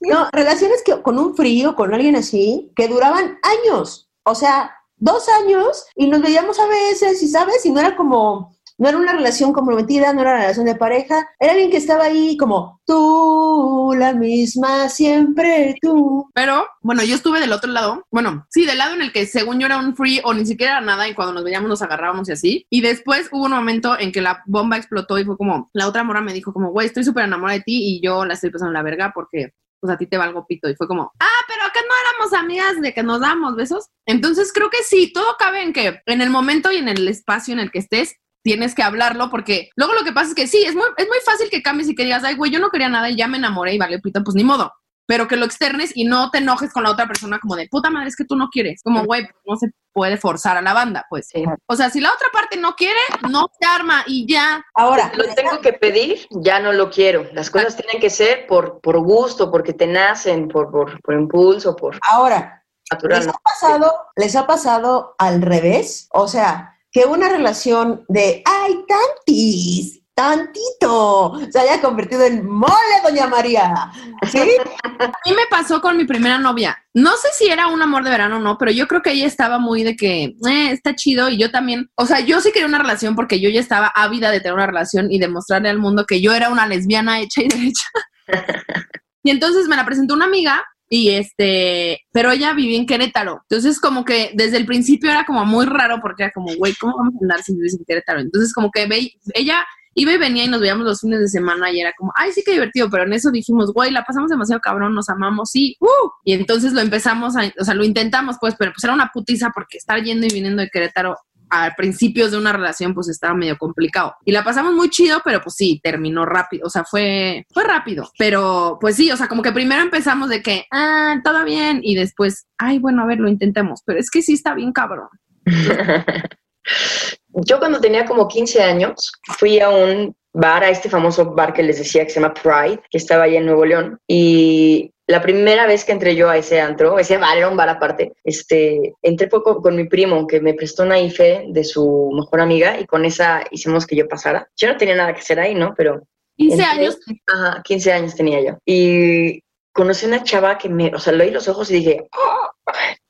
[SPEAKER 6] No, relaciones que con un frío, con alguien así, que duraban años. O sea, dos años y nos veíamos a veces, y sabes, y no era como, no era una relación comprometida, no era una relación de pareja, era alguien que estaba ahí como tú, la misma, siempre tú.
[SPEAKER 5] Pero, bueno, yo estuve del otro lado. Bueno, sí, del lado en el que según yo era un free o ni siquiera era nada y cuando nos veíamos nos agarrábamos y así. Y después hubo un momento en que la bomba explotó y fue como, la otra mora me dijo como, güey, estoy súper enamorada de ti y yo la estoy pasando la verga porque pues a ti te valgo pito. Y fue como, ah, pero que no éramos amigas de que nos damos besos. Entonces creo que sí, todo cabe en que en el momento y en el espacio en el que estés, tienes que hablarlo porque luego lo que pasa es que sí, es muy, es muy fácil que cambies y que digas, ay, güey, yo no quería nada y ya me enamoré y vale, pito, pues ni modo pero que lo externes y no te enojes con la otra persona como de puta madre, es que tú no quieres. Como, güey, no se puede forzar a la banda, pues. O sea, si la otra parte no quiere, no se arma y ya.
[SPEAKER 2] Ahora, lo tengo que pedir, ya no lo quiero. Las cosas tienen que ser por, por gusto, porque te nacen, por, por, por impulso, por...
[SPEAKER 6] Ahora,
[SPEAKER 2] natural.
[SPEAKER 6] ¿les ha, pasado, ¿les ha pasado al revés? O sea, que una relación de, ay, tantis, tantito se haya convertido en mole, doña María. ¿Sí?
[SPEAKER 5] A mí me pasó con mi primera novia. No sé si era un amor de verano o no, pero yo creo que ella estaba muy de que eh, está chido y yo también. O sea, yo sí quería una relación porque yo ya estaba ávida de tener una relación y demostrarle al mundo que yo era una lesbiana hecha y derecha. y entonces me la presentó una amiga y este, pero ella vivía en Querétaro. Entonces, como que desde el principio era como muy raro porque era como, güey, ¿cómo vamos a andar si vives en Querétaro? Entonces, como que ve, ella iba y venía y nos veíamos los fines de semana y era como, ay, sí que divertido, pero en eso dijimos, güey, la pasamos demasiado cabrón, nos amamos, sí, uh! Y entonces lo empezamos o sea, lo intentamos, pues, pero pues era una putiza porque estar yendo y viniendo de Querétaro a principios de una relación pues estaba medio complicado. Y la pasamos muy chido, pero pues sí, terminó rápido, o sea, fue, fue rápido. Pero pues sí, o sea, como que primero empezamos de que, ah, todo bien, y después, ay, bueno, a ver, lo intentemos, pero es que sí está bien cabrón.
[SPEAKER 2] Yo cuando tenía como 15 años fui a un bar, a este famoso bar que les decía que se llama Pride, que estaba ahí en Nuevo León. Y la primera vez que entré yo a ese antro, ese bar era un bar aparte, este, entré poco con mi primo que me prestó una IFE de su mejor amiga y con esa hicimos que yo pasara. Yo no tenía nada que hacer ahí, ¿no? Pero...
[SPEAKER 5] 15 años.
[SPEAKER 2] Ajá, 15 años tenía yo. Y conocí una chava que me, o sea, le oí los ojos y dije, oh,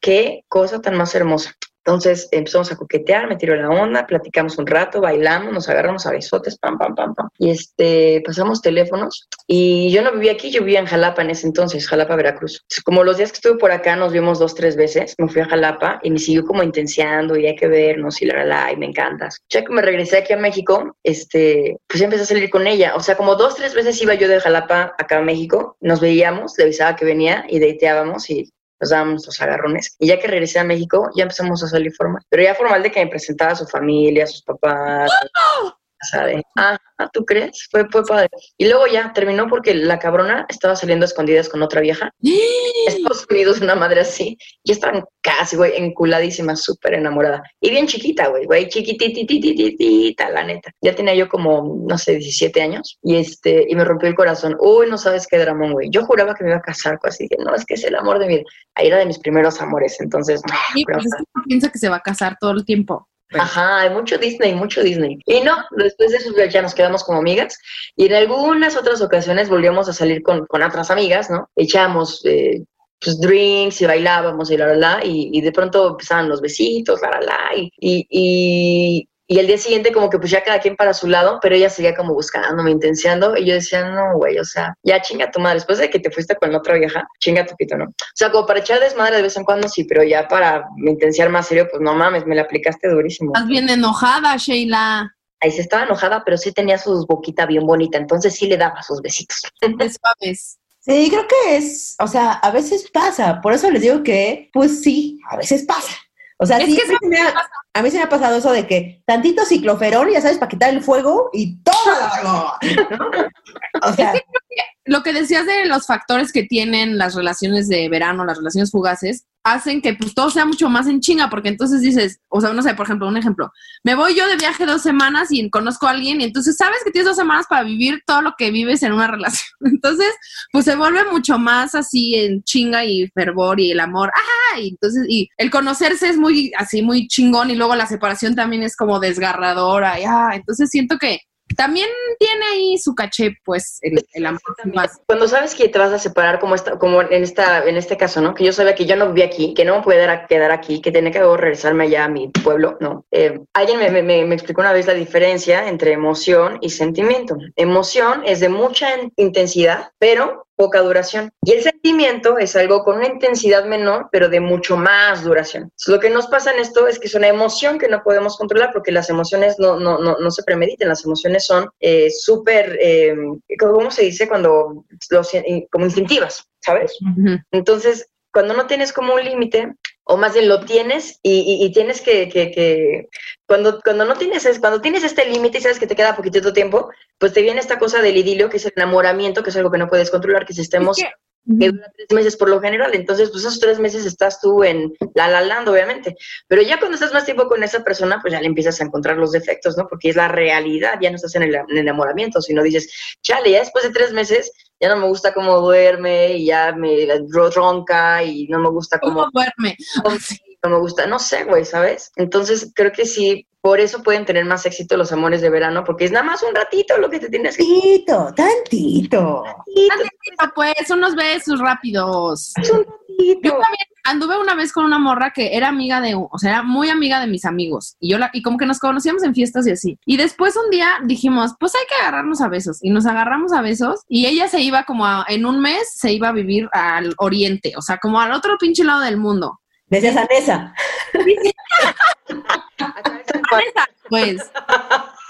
[SPEAKER 2] qué cosa tan más hermosa. Entonces empezamos a coquetear, me tiró la onda, platicamos un rato, bailamos, nos agarramos a besotes, pam, pam, pam, pam. Y este, pasamos teléfonos. Y yo no vivía aquí, yo vivía en Jalapa en ese entonces, Jalapa, Veracruz. Como los días que estuve por acá nos vimos dos, tres veces, me fui a Jalapa y me siguió como intensiando y hay que vernos y la, la, la, y me encantas. Ya que me regresé aquí a México, este, pues ya empecé a salir con ella. O sea, como dos, tres veces iba yo de Jalapa acá a México, nos veíamos, le avisaba que venía y dateábamos y nos dábamos los agarrones. Y ya que regresé a México, ya empezamos a salir formal. Pero ya formal de que me presentaba a su familia, a sus papás. ¿Sabes? Ah, ah, ¿tú crees? Fue, fue padre. Y luego ya terminó porque la cabrona estaba saliendo a escondidas con otra vieja. Estados Unidos, una madre así. Y estaban casi, güey, enculadísima, súper enamorada. Y bien chiquita, güey, güey, chiquitititititita, la neta. Ya tenía yo como, no sé, 17 años. Y este, y me rompió el corazón. Uy, no sabes qué dramón, güey. Yo juraba que me iba a casar, pues, así que no, es que es el amor de mi vida. Ahí era de mis primeros amores, entonces.
[SPEAKER 5] Sí, es que piensa que se va a casar todo el tiempo.
[SPEAKER 2] Ajá, hay mucho Disney, mucho Disney. Y no, después de eso ya nos quedamos como amigas y en algunas otras ocasiones volvíamos a salir con, con otras amigas, ¿no? Echamos eh, pues, drinks y bailábamos y la, la, la, y, de pronto empezaban los besitos, la, la, la, y, y el día siguiente como que pues ya cada quien para su lado, pero ella seguía como buscándome, intenciando, y yo decía, no, güey, o sea, ya chinga tu madre, después de que te fuiste con la otra vieja, chinga tu pito, ¿no? O sea, como para echar desmadre de vez en cuando sí, pero ya para intenciar más serio, pues no mames, me la aplicaste durísimo.
[SPEAKER 5] Estás bien enojada, Sheila.
[SPEAKER 2] Ahí se estaba enojada, pero sí tenía su boquita bien bonita, entonces sí le daba sus besitos.
[SPEAKER 5] suaves.
[SPEAKER 6] Sí, creo que es, o sea, a veces pasa, por eso les digo que, pues sí, a veces pasa. O sea,
[SPEAKER 5] Es
[SPEAKER 6] sí,
[SPEAKER 5] que
[SPEAKER 6] se me ha, a mí se me ha pasado eso de que tantito cicloferón, ya sabes, para quitar el fuego y todo. O sea,
[SPEAKER 5] Es que lo que decías de los factores que tienen las relaciones de verano, las relaciones fugaces, hacen que pues todo sea mucho más en chinga, porque entonces dices, o sea, no sé, por ejemplo, un ejemplo, me voy yo de viaje dos semanas y conozco a alguien y entonces sabes que tienes dos semanas para vivir todo lo que vives en una relación. Entonces, pues se vuelve mucho más así en chinga y fervor y el amor, ¡ajá! Y entonces, y el conocerse es muy así, muy chingón y luego la separación también es como desgarradora, y, ah, entonces siento que también tiene ahí su caché, pues, el, el amor más.
[SPEAKER 2] Cuando sabes que te vas a separar, como, esta, como en, esta, en este caso, ¿no? Que yo sabía que yo no vivía aquí, que no me podía quedar aquí, que tenía que luego regresarme allá a mi pueblo, ¿no? Eh, alguien me, me, me, explicó una vez la diferencia entre emoción y sentimiento. Emoción es de mucha intensidad, pero poca duración. Y el sentimiento es algo con una intensidad menor, pero de mucho más duración. Entonces, lo que nos pasa en esto es que es una emoción que no podemos controlar porque las emociones no, no, no, no se premediten, las emociones son eh, súper, eh, ¿cómo se dice? Cuando, los, como instintivas, ¿sabes? Entonces, cuando no tienes como un límite, o más bien lo tienes y, y- y tienes que, que, que- cuando, cuando no tienes, es- cuando tienes este límite y sabes que te queda poquitito tiempo, pues te viene esta cosa del idilio, que es el enamoramiento, que es algo que no puedes controlar, que si estemos
[SPEAKER 5] Es que-
[SPEAKER 2] que dura tres meses por lo general. Entonces, pues esos tres meses estás tú en la la land, obviamente. Pero ya cuando estás más tiempo con esa persona, pues ya le empiezas a encontrar los defectos, ¿no? Porque es la realidad, ya no estás en el, en el enamoramiento, sino dices, chale, ya después de tres meses ya no me gusta cómo duerme y ya me ro- ronca y no me gusta cómo
[SPEAKER 5] ¿Cómo duerme?
[SPEAKER 2] no me gusta, no sé, güey, ¿sabes? Entonces creo que sí, por eso pueden tener más éxito los amores de verano, porque es nada más un ratito lo que te tienes que...
[SPEAKER 6] Tantito, tantito.
[SPEAKER 5] Tantito, pues, unos besos rápidos.
[SPEAKER 2] Es un ratito.
[SPEAKER 5] Anduve una vez con una morra que era amiga de, o sea, era muy amiga de mis amigos. Y yo la, y como que nos conocíamos en fiestas y así. Y después un día dijimos, pues hay que agarrarnos a besos. Y nos agarramos a besos. Y ella se iba como a- en un mes, se iba a vivir al oriente, o sea, como al otro pinche lado del mundo.
[SPEAKER 6] Decía Sanesa.
[SPEAKER 5] Pues,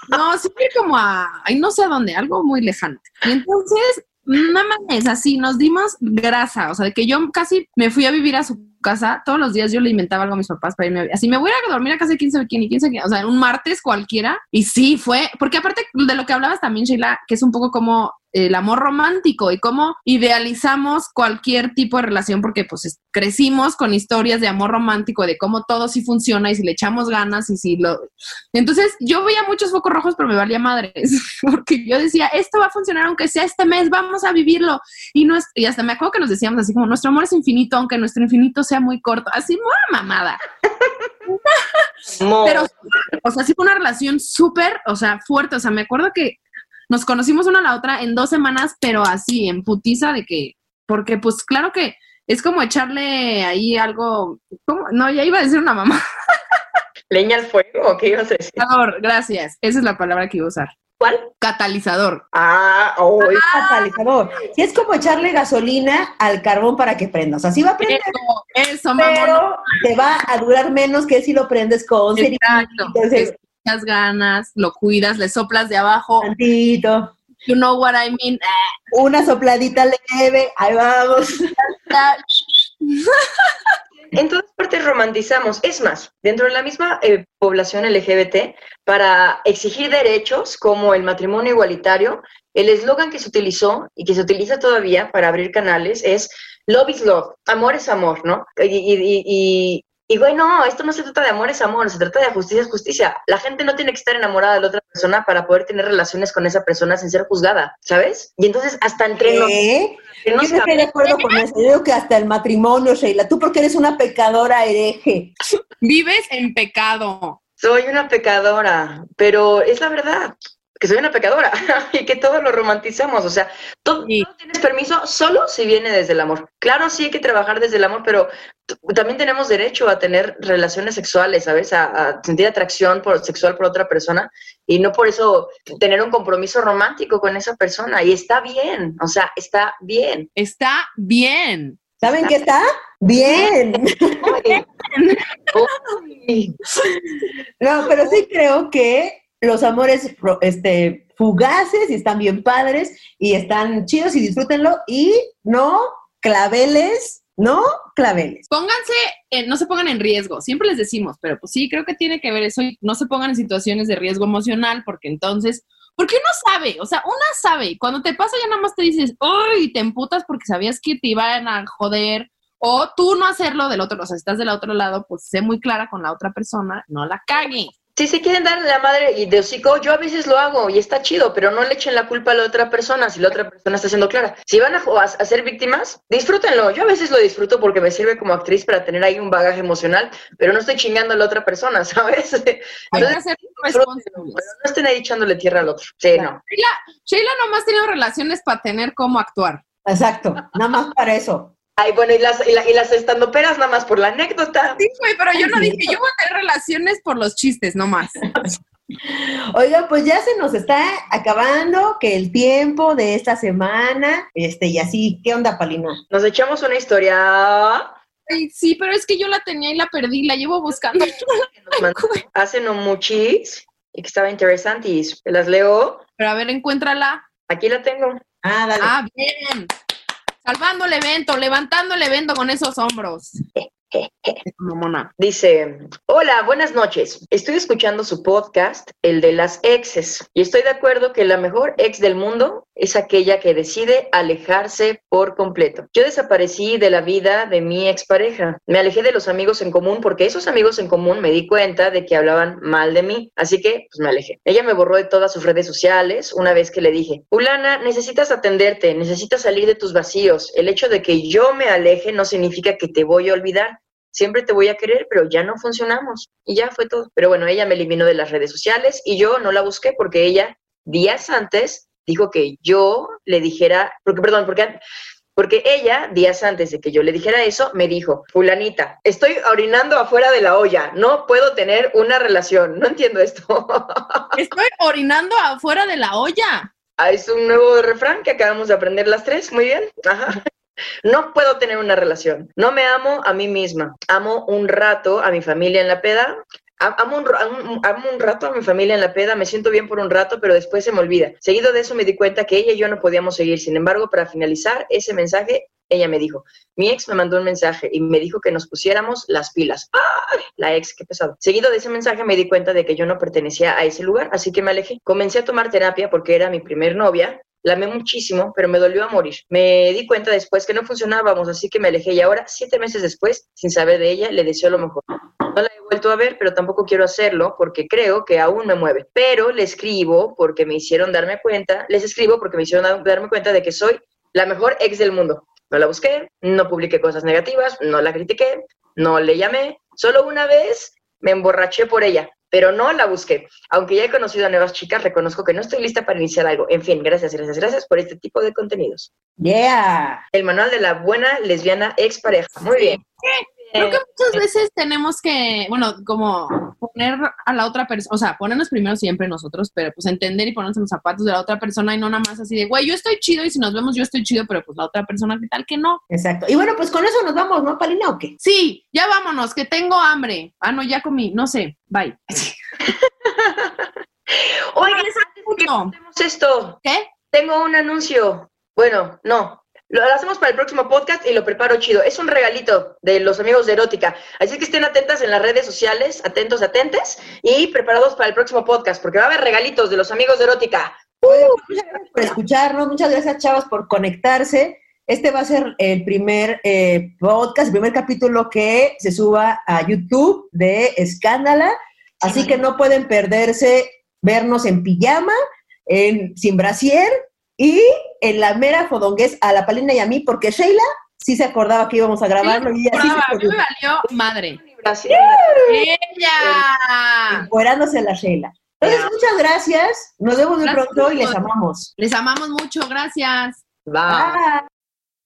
[SPEAKER 5] no, fui como a, ay, no sé a dónde, algo muy lejano. Y entonces, no mames, así, nos dimos grasa, o sea, de que yo casi me fui a vivir a su casa, todos los días yo le inventaba algo a mis papás para irme a así me voy a ir a dormir a casa de 15 bikini, 15 bikini, o sea, un martes cualquiera, y sí, fue, porque aparte de lo que hablabas también, Sheila, que es un poco como el amor romántico y cómo idealizamos cualquier tipo de relación porque pues es- crecimos con historias de amor romántico, de cómo todo sí funciona y si le echamos ganas y si lo... Entonces yo veía muchos focos rojos pero me valía madres porque yo decía, esto va a funcionar aunque sea este mes, vamos a vivirlo. Y, no es, y hasta me acuerdo que nos decíamos así como, nuestro amor es infinito aunque nuestro infinito sea muy corto, así, una mamada. Pero, o sea, sí fue una relación súper, o sea, fuerte. O sea, me acuerdo que nos conocimos una a la otra en dos semanas, pero así, en putiza de que, porque pues claro que es como echarle ahí algo, ¿cómo? No, ya iba a decir una mamá.
[SPEAKER 2] ¿Leña al fuego? ¿o ¿Qué ibas a decir?
[SPEAKER 5] Catalizador, gracias. Esa es la palabra que iba a usar.
[SPEAKER 2] ¿Cuál?
[SPEAKER 5] Catalizador.
[SPEAKER 2] Ah, oh,
[SPEAKER 6] Catalizador. Sí, es como echarle gasolina al carbón para que prenda. O sea, sí va a prender,
[SPEAKER 5] Eso, eso, mamón.
[SPEAKER 6] pero te va a durar menos que si lo prendes con
[SPEAKER 5] Exacto.
[SPEAKER 6] cerillo,
[SPEAKER 5] Ganas, lo cuidas, le soplas de abajo.
[SPEAKER 6] tantito,
[SPEAKER 5] You know what I mean.
[SPEAKER 6] una sopladita leve, ahí vamos.
[SPEAKER 2] En todas partes romantizamos. Es más, dentro de la misma eh, población LGBT, para exigir derechos como el matrimonio igualitario, el eslogan que se utilizó y que se utiliza todavía para abrir canales es Love is love, amor es amor, ¿no? Y, y, y, y- güey, no, esto no se trata de amor es amor, se trata de justicia es justicia. La gente no tiene que estar enamorada de la otra persona para poder tener relaciones con esa persona sin ser juzgada, ¿sabes? Y entonces hasta entre entre
[SPEAKER 6] Yo no estoy de acuerdo con eso. Yo digo que hasta el matrimonio, Sheila, tú porque eres una pecadora hereje.
[SPEAKER 5] Vives en pecado.
[SPEAKER 2] Soy una pecadora, pero es la verdad, que soy una pecadora y que todo lo romantizamos. O sea, todo,
[SPEAKER 5] Sí.
[SPEAKER 2] todo tienes permiso solo si viene desde el amor. Claro, sí hay que trabajar desde el amor, pero también tenemos derecho a tener relaciones sexuales, ¿sabes? A, a sentir atracción por, sexual por otra persona y no por eso tener un compromiso romántico con esa persona. Y está bien, o sea, está bien.
[SPEAKER 5] Está bien.
[SPEAKER 6] ¿Saben qué está? Bien.
[SPEAKER 2] Uy.
[SPEAKER 6] No, pero sí creo que los amores este, fugaces y están bien padres y están chidos y disfrútenlo y no claveles, no claveles.
[SPEAKER 5] Pónganse, no se pongan en riesgo, siempre les decimos, pero pues sí, creo que tiene que ver eso y no se pongan en situaciones de riesgo emocional porque entonces, porque uno sabe, o sea, una sabe, cuando te pasa ya nada más te dices, uy, te emputas porque sabías que te iban a joder, o tú no hacerlo del otro, o sea, si estás del otro lado, pues sé muy clara con la otra persona, no la cague.
[SPEAKER 2] Si se quieren dar la madre y de hocico, yo a veces lo hago y está chido, pero no le echen la culpa a la otra persona si la otra persona está siendo clara. Si van a, a, a ser víctimas, disfrútenlo. Yo a veces lo disfruto porque me sirve como actriz para tener ahí un bagaje emocional, pero no estoy chingando a la otra persona, ¿sabes?
[SPEAKER 5] Hay que
[SPEAKER 2] Entonces,
[SPEAKER 5] ser
[SPEAKER 2] disfrútenlo,
[SPEAKER 5] responsables.
[SPEAKER 2] pero no estén ahí echándole tierra al otro. Sí, no.
[SPEAKER 5] Sheila, Sheila nomás tiene relaciones para tener cómo actuar.
[SPEAKER 6] Exacto, nada más para eso.
[SPEAKER 2] Ay, bueno, y las, y, la- y las estandoperas nada más por la anécdota.
[SPEAKER 5] Sí, güey, pero yo no dije, yo voy a tener relaciones por los chistes nomás.
[SPEAKER 6] Oiga, pues ya se nos está acabando que el tiempo de esta semana, este, y así, ¿qué onda, Palina?
[SPEAKER 2] Nos echamos una historia
[SPEAKER 5] Ay, sí, pero es que yo la tenía y la perdí, la llevo buscando.
[SPEAKER 2] hace no muchis y que estaba interesante y se las leo.
[SPEAKER 5] Pero a ver, encuéntrala.
[SPEAKER 2] Aquí la tengo.
[SPEAKER 6] Ah, dale.
[SPEAKER 5] Ah, bien. Salvando el evento, levantando el evento con esos hombros.
[SPEAKER 2] Dice, hola, buenas noches. Estoy escuchando su podcast, el de las exes, y estoy de acuerdo que la mejor ex del mundo es aquella que decide alejarse por completo. Yo desaparecí de la vida de mi expareja. Me alejé de los amigos en común porque esos amigos en común me di cuenta de que hablaban mal de mí, así que pues me alejé. Ella me borró de todas sus redes sociales una vez que le dije, Ulana, necesitas atenderte, necesitas salir de tus vacíos. El hecho de que yo me aleje no significa que te voy a olvidar siempre te voy a querer, pero ya no funcionamos. Y ya fue todo. Pero bueno, ella me eliminó de las redes sociales y yo no la busqué porque ella días antes dijo que yo le dijera, porque perdón, porque porque ella, días antes de que yo le dijera eso, me dijo, fulanita, estoy orinando afuera de la olla, no puedo tener una relación. No entiendo esto.
[SPEAKER 5] Estoy orinando afuera de la olla.
[SPEAKER 2] Ah, es un nuevo refrán que acabamos de aprender las tres. Muy bien. Ajá. No puedo tener una relación. No me amo a mí misma. Amo un rato a mi familia en la peda. Amo un, amo un, rato a mi familia en la peda, me siento bien por un rato, pero después se me olvida. Seguido de eso me di cuenta que ella y yo no podíamos seguir. Sin embargo, para finalizar ese mensaje, ella me dijo, mi ex me mandó un mensaje y me dijo que nos pusiéramos las pilas. ¡Ay! La ex, qué pesado. Seguido de ese mensaje me di cuenta de que yo no pertenecía a ese lugar, así que me alejé. Comencé a tomar terapia porque era mi primer novia la amé muchísimo, pero me dolió a morir. Me di cuenta después que no funcionábamos, así que me alejé y ahora, siete meses después, sin saber de ella, le deseo lo mejor. No la he vuelto a ver, pero tampoco quiero hacerlo porque creo que aún me mueve. Pero le escribo porque me hicieron darme cuenta, les escribo porque me hicieron darme cuenta de que soy la mejor ex del mundo. No la busqué, no publiqué cosas negativas, no la critiqué, no le llamé. Solo una vez me emborraché por ella, pero no la busqué. Aunque ya he conocido a nuevas chicas, reconozco que no estoy lista para iniciar algo. En fin, gracias, gracias, gracias por este tipo de contenidos.
[SPEAKER 6] Yeah.
[SPEAKER 2] El manual de la buena lesbiana expareja. Muy bien.
[SPEAKER 5] Creo que muchas veces tenemos que, bueno, como poner a la otra persona, o sea, ponernos primero siempre nosotros, pero pues entender y ponernos en los zapatos de la otra persona y no nada más así de, güey, yo estoy chido y si nos vemos yo estoy chido, pero pues la otra persona, ¿qué tal que no?
[SPEAKER 6] Exacto. Y bueno, pues con eso nos vamos, ¿no, Palina, o qué?
[SPEAKER 5] Sí, ya vámonos, que tengo hambre. Ah, no, ya comí, no sé, bye.
[SPEAKER 2] Oigan, antes esto.
[SPEAKER 5] ¿Qué?
[SPEAKER 2] Tengo un anuncio. Bueno, no, lo hacemos para el próximo podcast y lo preparo chido. Es un regalito de los amigos de Erótica. Así que estén atentas en las redes sociales, atentos, atentes y preparados para el próximo podcast, porque va a haber regalitos de los amigos de Erótica.
[SPEAKER 6] muchas gracias por escucharnos, muchas gracias, chavas, por conectarse. Este va a ser el primer eh, podcast, el primer capítulo que se suba a YouTube de Escándala. Así que no pueden perderse vernos en pijama, en, sin brasier y en la mera fodongués a la Palina y a mí, porque Sheila sí se acordaba que íbamos a grabarlo y así
[SPEAKER 5] se me valió madre.
[SPEAKER 6] ¡Ella! Encuerándose la Sheila. Entonces, muchas gracias. Nos vemos muy pronto y les amamos.
[SPEAKER 5] Les amamos mucho. Gracias.
[SPEAKER 2] Bye.